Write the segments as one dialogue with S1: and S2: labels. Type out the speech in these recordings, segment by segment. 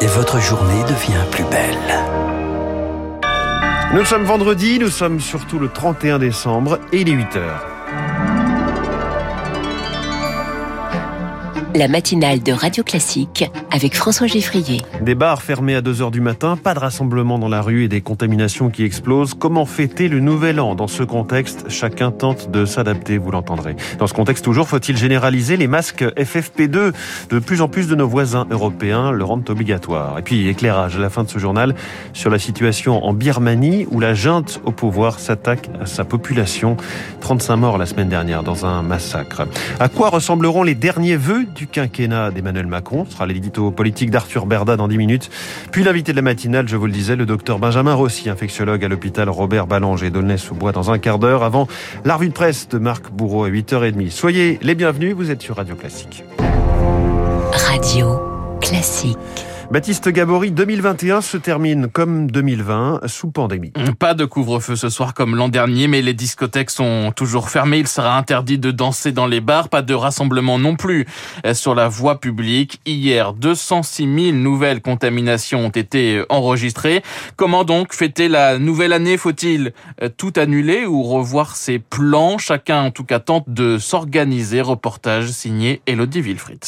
S1: et votre journée devient plus belle.
S2: Nous sommes vendredi, nous sommes surtout le 31 décembre et il est 8 heures.
S3: La matinale de Radio Classique avec François Geffrier.
S2: Des bars fermés à 2h du matin, pas de rassemblement dans la rue et des contaminations qui explosent. Comment fêter le nouvel an Dans ce contexte, chacun tente de s'adapter, vous l'entendrez. Dans ce contexte toujours, faut-il généraliser les masques FFP2 De plus en plus de nos voisins européens le rendent obligatoire. Et puis, éclairage à la fin de ce journal sur la situation en Birmanie où la junte au pouvoir s'attaque à sa population. 35 morts la semaine dernière dans un massacre. À quoi ressembleront les derniers vœux du quinquennat d'Emmanuel Macron. Ce sera l'édito politique d'Arthur Berda dans 10 minutes. Puis l'invité de la matinale, je vous le disais, le docteur Benjamin Rossi, infectiologue à l'hôpital Robert Ballanger d'Aulnay-sous-Bois dans un quart d'heure avant la revue de presse de Marc Bourreau à 8h30. Soyez les bienvenus, vous êtes sur Radio Classique.
S3: Radio Classique.
S2: Baptiste Gabory, 2021 se termine comme 2020 sous pandémie.
S4: Pas de couvre-feu ce soir comme l'an dernier, mais les discothèques sont toujours fermées. Il sera interdit de danser dans les bars, pas de rassemblement non plus sur la voie publique. Hier, 206 000 nouvelles contaminations ont été enregistrées. Comment donc fêter la nouvelle année? Faut-il tout annuler ou revoir ses plans? Chacun en tout cas tente de s'organiser. Reportage signé Elodie Wilfried.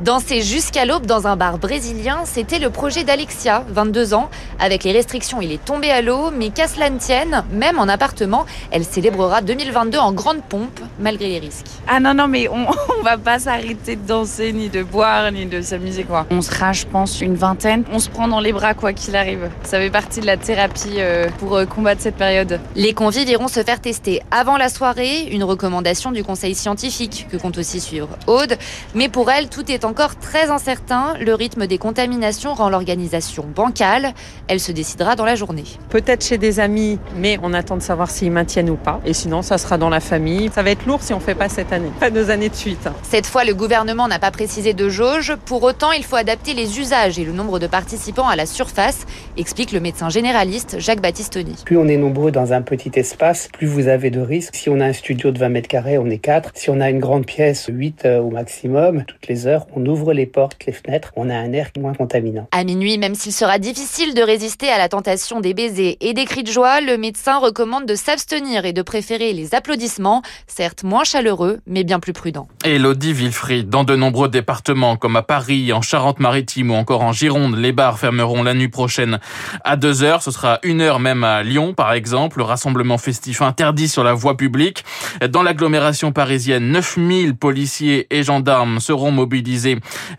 S5: Danser jusqu'à l'aube dans un bar brésilien, c'était le projet d'Alexia, 22 ans. Avec les restrictions, il est tombé à l'eau, mais qu'à cela ne tienne, même en appartement, elle célébrera 2022 en grande pompe, malgré les risques.
S6: Ah non, non, mais on, on va pas s'arrêter de danser, ni de boire, ni de s'amuser, quoi. On sera, je pense, une vingtaine. On se prend dans les bras, quoi qu'il arrive. Ça fait partie de la thérapie euh, pour euh, combattre cette période.
S5: Les convives iront se faire tester avant la soirée, une recommandation du conseil scientifique que compte aussi suivre Aude. Mais pour elle, tout est en encore très incertain. Le rythme des contaminations rend l'organisation bancale. Elle se décidera dans la journée.
S7: Peut-être chez des amis, mais on attend de savoir s'ils maintiennent ou pas. Et sinon, ça sera dans la famille. Ça va être lourd si on ne fait pas cette année. Pas deux années de suite.
S5: Cette fois, le gouvernement n'a pas précisé de jauge. Pour autant, il faut adapter les usages et le nombre de participants à la surface, explique le médecin généraliste Jacques Battistoni.
S8: Plus on est nombreux dans un petit espace, plus vous avez de risques. Si on a un studio de 20 mètres carrés, on est 4. Si on a une grande pièce, 8 au maximum, toutes les heures, on ouvre les portes, les fenêtres, on a un air moins contaminant.
S5: À minuit, même s'il sera difficile de résister à la tentation des baisers et des cris de joie, le médecin recommande de s'abstenir et de préférer les applaudissements, certes moins chaleureux, mais bien plus prudents.
S4: Elodie Wilfried, dans de nombreux départements comme à Paris, en Charente-Maritime ou encore en Gironde, les bars fermeront la nuit prochaine à 2 heures. Ce sera une heure même à Lyon, par exemple. Le rassemblement festif interdit sur la voie publique. Dans l'agglomération parisienne, 9000 policiers et gendarmes seront mobilisés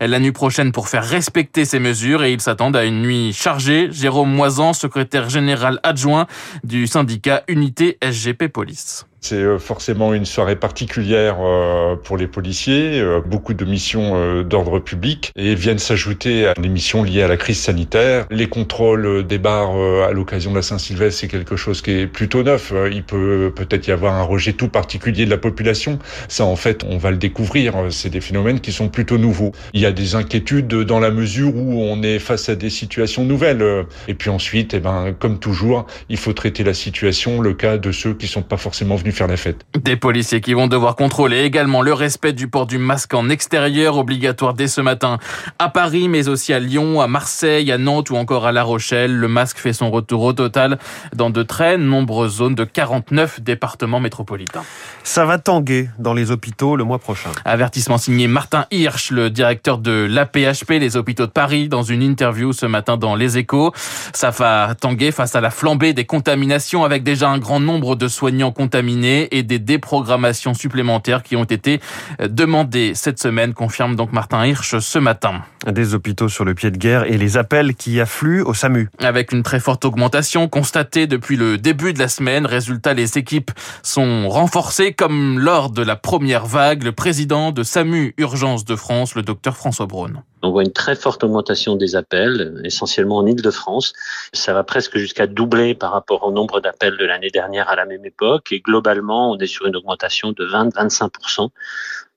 S4: la nuit prochaine pour faire respecter ces mesures et ils s'attendent à une nuit chargée. Jérôme Moisan, secrétaire général adjoint du syndicat Unité SGP Police.
S9: C'est euh, forcément une soirée particulière euh, pour les policiers, euh, beaucoup de missions d'ordre public et viennent s'ajouter à des missions liées à la crise sanitaire. Les contrôles des bars à l'occasion de la Saint-Sylvestre, c'est quelque chose qui est plutôt neuf. Il peut peut-être y avoir un rejet tout particulier de la population. Ça, en fait, on va le découvrir. C'est des phénomènes qui sont plutôt nouveaux. Il y a des inquiétudes dans la mesure où on est face à des situations nouvelles. Et puis ensuite, eh ben, comme toujours, il faut traiter la situation, le cas de ceux qui sont pas forcément venus faire la fête.
S4: Des policiers qui vont devoir contrôler également le respect du port du masque en extérieur, obligatoire dès ce matin à Paris, mais aussi à Lyon, à Marseille, à Nantes ou encore à La Rochelle. Le masque fait son retour au total dans de très nombreuses zones de 49 départements métropolitains.
S2: Ça va tanguer dans les hôpitaux le mois prochain.
S4: Avertissement signé Martin Hirsch, le directeur de l'APHP, les hôpitaux de Paris, dans une interview ce matin dans Les Échos. Ça va tanguer face à la flambée des contaminations avec déjà un grand nombre de soignants contaminés et des déprogrammations supplémentaires qui ont été demandées cette semaine, confirme donc Martin Hirsch ce matin.
S2: Des hôpitaux sur le pied de guerre et les appels qui affluent au SAMU.
S4: Avec une très forte augmentation constatée depuis le début de la semaine, résultat, les équipes sont renforcées comme lors de la première vague. Le président de SAMU Urgence de France, le docteur François Braun.
S10: On voit une très forte augmentation des appels, essentiellement en Ile-de-France. Ça va presque jusqu'à doubler par rapport au nombre d'appels de l'année dernière à la même époque. Et globalement, on est sur une augmentation de 20-25%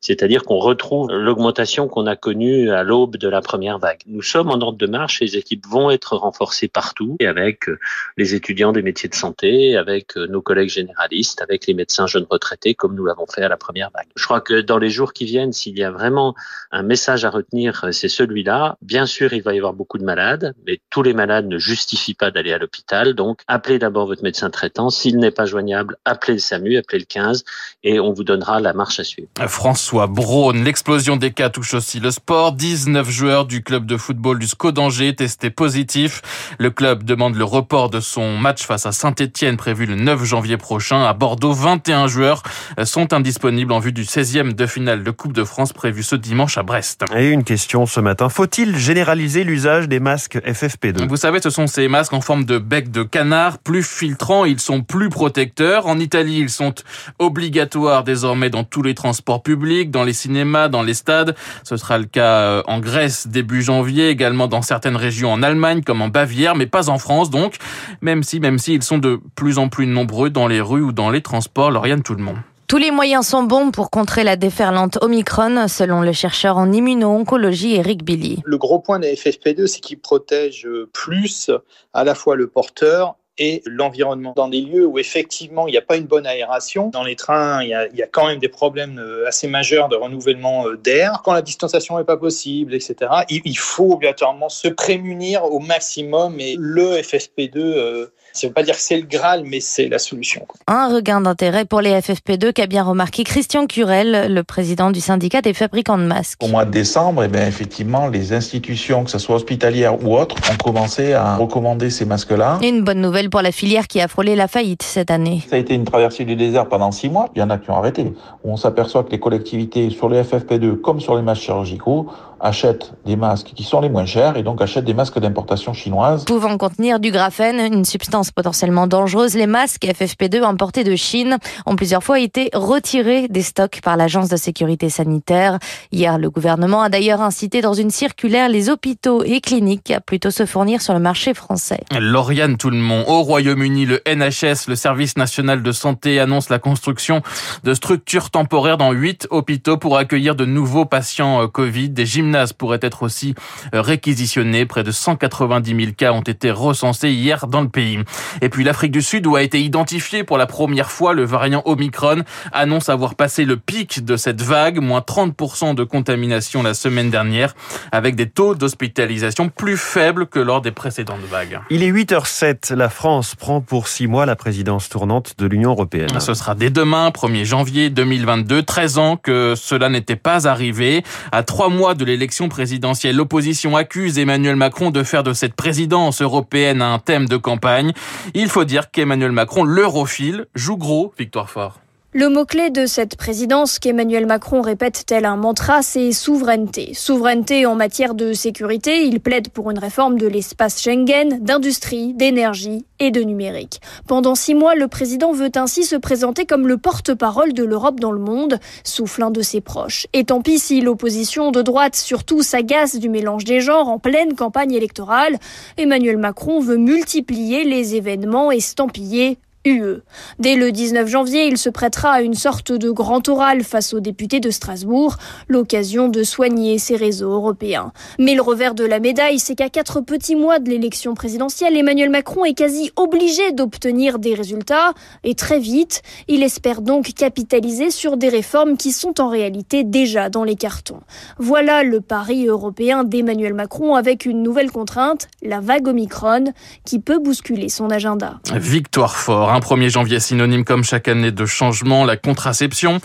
S10: C'est-à-dire qu'on retrouve l'augmentation qu'on a connue à l'aube de la première vague. Nous sommes en ordre de marche, les équipes vont être renforcées partout, et avec euh, les étudiants des métiers de santé, avec euh, nos collègues généralistes, avec les médecins jeunes retraités, comme nous l'avons fait à la première vague. Je crois que dans les jours qui viennent, s'il y a vraiment un message à retenir, c'est celui-là. Bien sûr, il va y avoir beaucoup de malades, mais tous les malades ne justifient pas d'aller à l'hôpital. Donc, appelez d'abord votre médecin traitant. S'il n'est pas joignable, appelez le SAMU, appelez le 15 et on vous donnera la marche à suivre.
S4: François Braun, l'explosion des cas touche aussi le sport. 19 joueurs du club de football du SCO d'Angers testés positifs. Le club demande le report de son match face à Saint-Etienne prévu le 9 janvier prochain. À Bordeaux, 21 joueurs sont indisponibles en vue du 16e de finale de Coupe de France prévu ce dimanche à Brest.
S2: Et une question ce matin. Faut-il généraliser l'usage des masques FFP2
S4: Vous savez, ce sont ces masques en forme de bec de canard, plus filtrants, ils sont plus protecteurs. En Italie, ils sont obligatoires désormais dans tous les transports publics, dans les cinémas, dans les stades. Ce sera le cas euh, en Grèce début janvier, également dans certaines régions en Allemagne comme en Bavière, mais pas en France donc. Même si, même si ils sont de plus en plus nombreux dans les rues ou dans les transports, Lauriane tout le monde.
S11: Tous les moyens sont bons pour contrer la déferlante Omicron, selon le chercheur en immuno-oncologie Eric Billy.
S12: Le gros point des FFP2, c'est qu'ils protègent plus à la fois le porteur et l'environnement. Dans des lieux où effectivement il n'y a pas une bonne aération, dans les trains il y, a, il y, a, quand même des problèmes euh, assez majeurs de renouvellement euh, d'air. Quand la distanciation n'est pas possible, etc., il, faut obligatoirement se prémunir au maximum et le FFP2 euh, ça ne veut pas dire que c'est le Graal, mais c'est la solution.
S11: Un regain d'intérêt pour les FFP2 qu'a bien remarqué Christian Curel, le président du syndicat des fabricants de masques.
S13: Au mois de décembre, eh bien, effectivement, les institutions, que ce soit hospitalières ou autres, ont commencé à recommander ces masques-là.
S11: Une bonne nouvelle pour la filière qui a frôlé la faillite cette année.
S13: Ça a été une traversée du désert pendant six mois. Il y en a qui ont arrêté. On s'aperçoit que les collectivités, sur les FFP2 comme sur les masques chirurgicaux, achètent des masques qui sont les moins chers et donc achètent des masques d'importation chinoise.
S11: Pouvant contenir du graphène, une substance potentiellement dangereuse, les masques FFP2 importés de Chine ont plusieurs fois été retirés des stocks par l'Agence de sécurité sanitaire. Hier, le gouvernement a d'ailleurs incité dans une circulaire les hôpitaux et cliniques à plutôt se fournir sur le marché français.
S4: Lauriane Tout-le-Monde, au Royaume-Uni, le NHS, le Service national de santé, annonce la construction de structures temporaires dans huit hôpitaux pour accueillir de nouveaux patients euh, Covid, des gymnases pourraient être aussi euh, réquisitionnés. Près de 190 000 cas ont été recensés hier dans le pays. Et puis l'Afrique du Sud, où a été identifié pour la première fois le variant Omicron, annonce avoir passé le pic de cette vague, moins 30% de contamination la semaine dernière, avec des taux d'hospitalisation plus faibles que lors des précédentes vagues.
S2: Il est 8h07. La France prend pour six mois la présidence tournante de l'Union européenne.
S4: Ce sera dès demain, 1er janvier 2022. 13 ans que cela n'était pas arrivé. À trois mois de l'élection présidentielle, l'opposition accuse Emmanuel Macron de faire de cette présidence européenne un thème de campagne. Il faut dire qu'Emmanuel Macron, l'europhile, joue gros, Victoire Fort.
S14: Le mot-clé de cette présidence qu'Emmanuel Macron répète tel un mantra, c'est souveraineté. Souveraineté en matière de sécurité, il plaide pour une réforme de l'espace Schengen, d'industrie, d'énergie et de numérique. Pendant six mois, le président veut ainsi se présenter comme le porte-parole de l'Europe dans le monde, souffle un de ses proches. Et tant pis si l'opposition de droite surtout s'agace du mélange des genres en pleine campagne électorale, Emmanuel Macron veut multiplier les événements estampillés UE. Dès le 19 janvier, il se prêtera à une sorte de grand oral face aux députés de Strasbourg, l'occasion de soigner ses réseaux européens. Mais le revers de la médaille, c'est qu'à quatre petits mois de l'élection présidentielle, Emmanuel Macron est quasi obligé d'obtenir des résultats, et très vite. Il espère donc capitaliser sur des réformes qui sont en réalité déjà dans les cartons. Voilà le pari européen d'Emmanuel Macron avec une nouvelle contrainte, la vague Omicron, qui peut bousculer son agenda.
S4: Victoire fort. Un 1er janvier synonyme comme chaque année de changement, la contraception,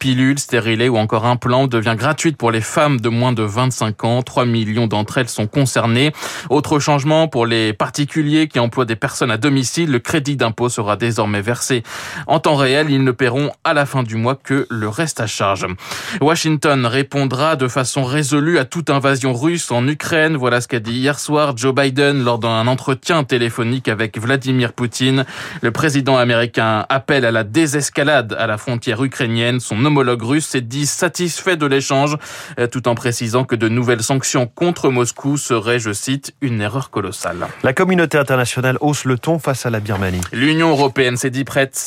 S4: pilule, stérilet ou encore implant devient gratuite pour les femmes de moins de 25 ans. 3 millions d'entre elles sont concernées. Autre changement pour les particuliers qui emploient des personnes à domicile, le crédit d'impôt sera désormais versé en temps réel. Ils ne paieront à la fin du mois que le reste à charge. Washington répondra de façon résolue à toute invasion russe en Ukraine. Voilà ce qu'a dit hier soir Joe Biden lors d'un entretien téléphonique avec Vladimir Poutine. Le président président américain appelle à la désescalade à la frontière ukrainienne. Son homologue russe s'est dit satisfait de l'échange, euh, tout en précisant que de nouvelles sanctions contre Moscou seraient, je cite, une erreur colossale.
S2: La communauté internationale hausse le ton face à la Birmanie.
S4: L'Union européenne s'est dit prête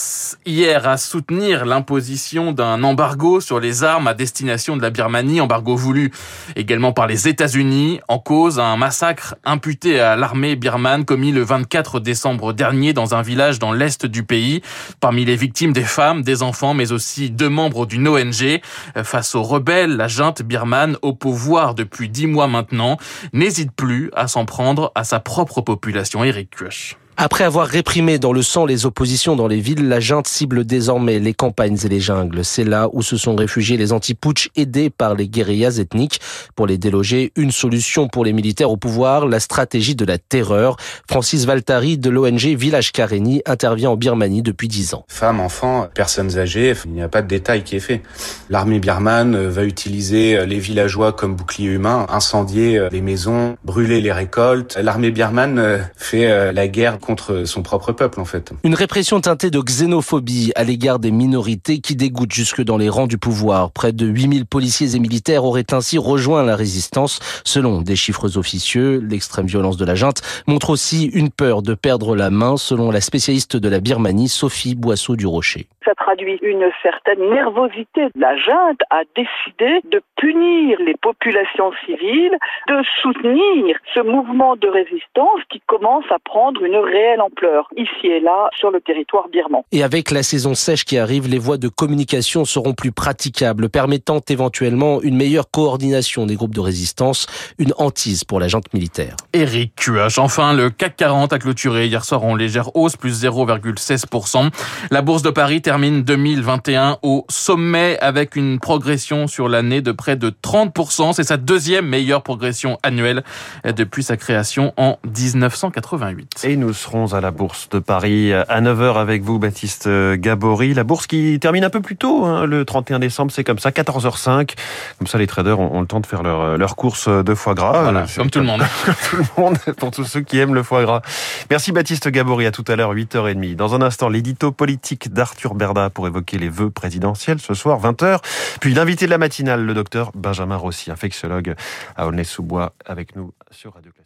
S4: hier à soutenir l'imposition d'un embargo sur les armes à destination de la Birmanie, embargo voulu également par les États-Unis, en cause un massacre imputé à l'armée birmane commis le 24 décembre dernier dans un village dans l'est du pays. Parmi les victimes, des femmes, des enfants, mais aussi deux membres d'une ONG. Face aux rebelles, la junte birmane, au pouvoir depuis dix mois maintenant, n'hésite plus à s'en prendre à sa propre population. Eric.
S15: Après avoir réprimé dans le sang les oppositions dans les villes, la junte cible désormais les campagnes et les jungles. C'est là où se sont réfugiés les anti-putsch aidés par les guérillas ethniques. Pour les déloger, une solution pour les militaires au pouvoir, la stratégie de la terreur. Francis Valtari de l'ONG Village Kareni intervient en Birmanie depuis dix ans.
S16: Femmes, enfants, personnes âgées, il n'y a pas de détail qui est fait. L'armée birmane va utiliser les villageois comme bouclier humain, incendier les maisons, brûler les récoltes. L'armée birmane fait la guerre contre son propre peuple en fait.
S15: Une répression teintée de xénophobie à l'égard des minorités qui dégoûte jusque dans les rangs du pouvoir. Près de 8000 policiers et militaires auraient ainsi rejoint la résistance. Selon des chiffres officieux, l'extrême violence de la junte montre aussi une peur de perdre la main selon la spécialiste de la Birmanie Sophie Boisseau du Rocher.
S17: Ça traduit une certaine nervosité. La junte a décidé de punir les populations civiles, de soutenir ce mouvement de résistance qui commence à prendre une réelle ampleur ici et là sur le territoire birman.
S15: Et avec la saison sèche qui arrive, les voies de communication seront plus praticables, permettant éventuellement une meilleure coordination des groupes de résistance, une hantise pour la junte militaire.
S4: Eric QH. Enfin, le CAC 40 a clôturé hier soir en légère hausse, plus 0,16%. La bourse de Paris termine 2021 au sommet avec une progression sur l'année de près de 30%. C'est sa deuxième meilleure progression annuelle depuis sa création en 1988.
S2: Et nous serons à la Bourse de Paris à 9h avec vous, Baptiste Gabory. La bourse qui termine un peu plus tôt, hein, le 31 décembre, c'est comme ça, 14h05. Comme ça, les traders ont, le temps de faire leur, leur course de foie gras.
S4: Voilà, comme tout le monde.
S2: comme tout le monde, pour tous ceux qui aiment le foie gras. Merci Baptiste Gabory, à tout à l'heure, 8h30. Dans un instant, l'édito politique d'Arthur Berda pour évoquer les vœux présidentiels ce soir, 20h. Puis l'invité de la matinale, le docteur Benjamin Rossi, infectiologue à Aulnay-sous-Bois, avec nous sur Radio Classique.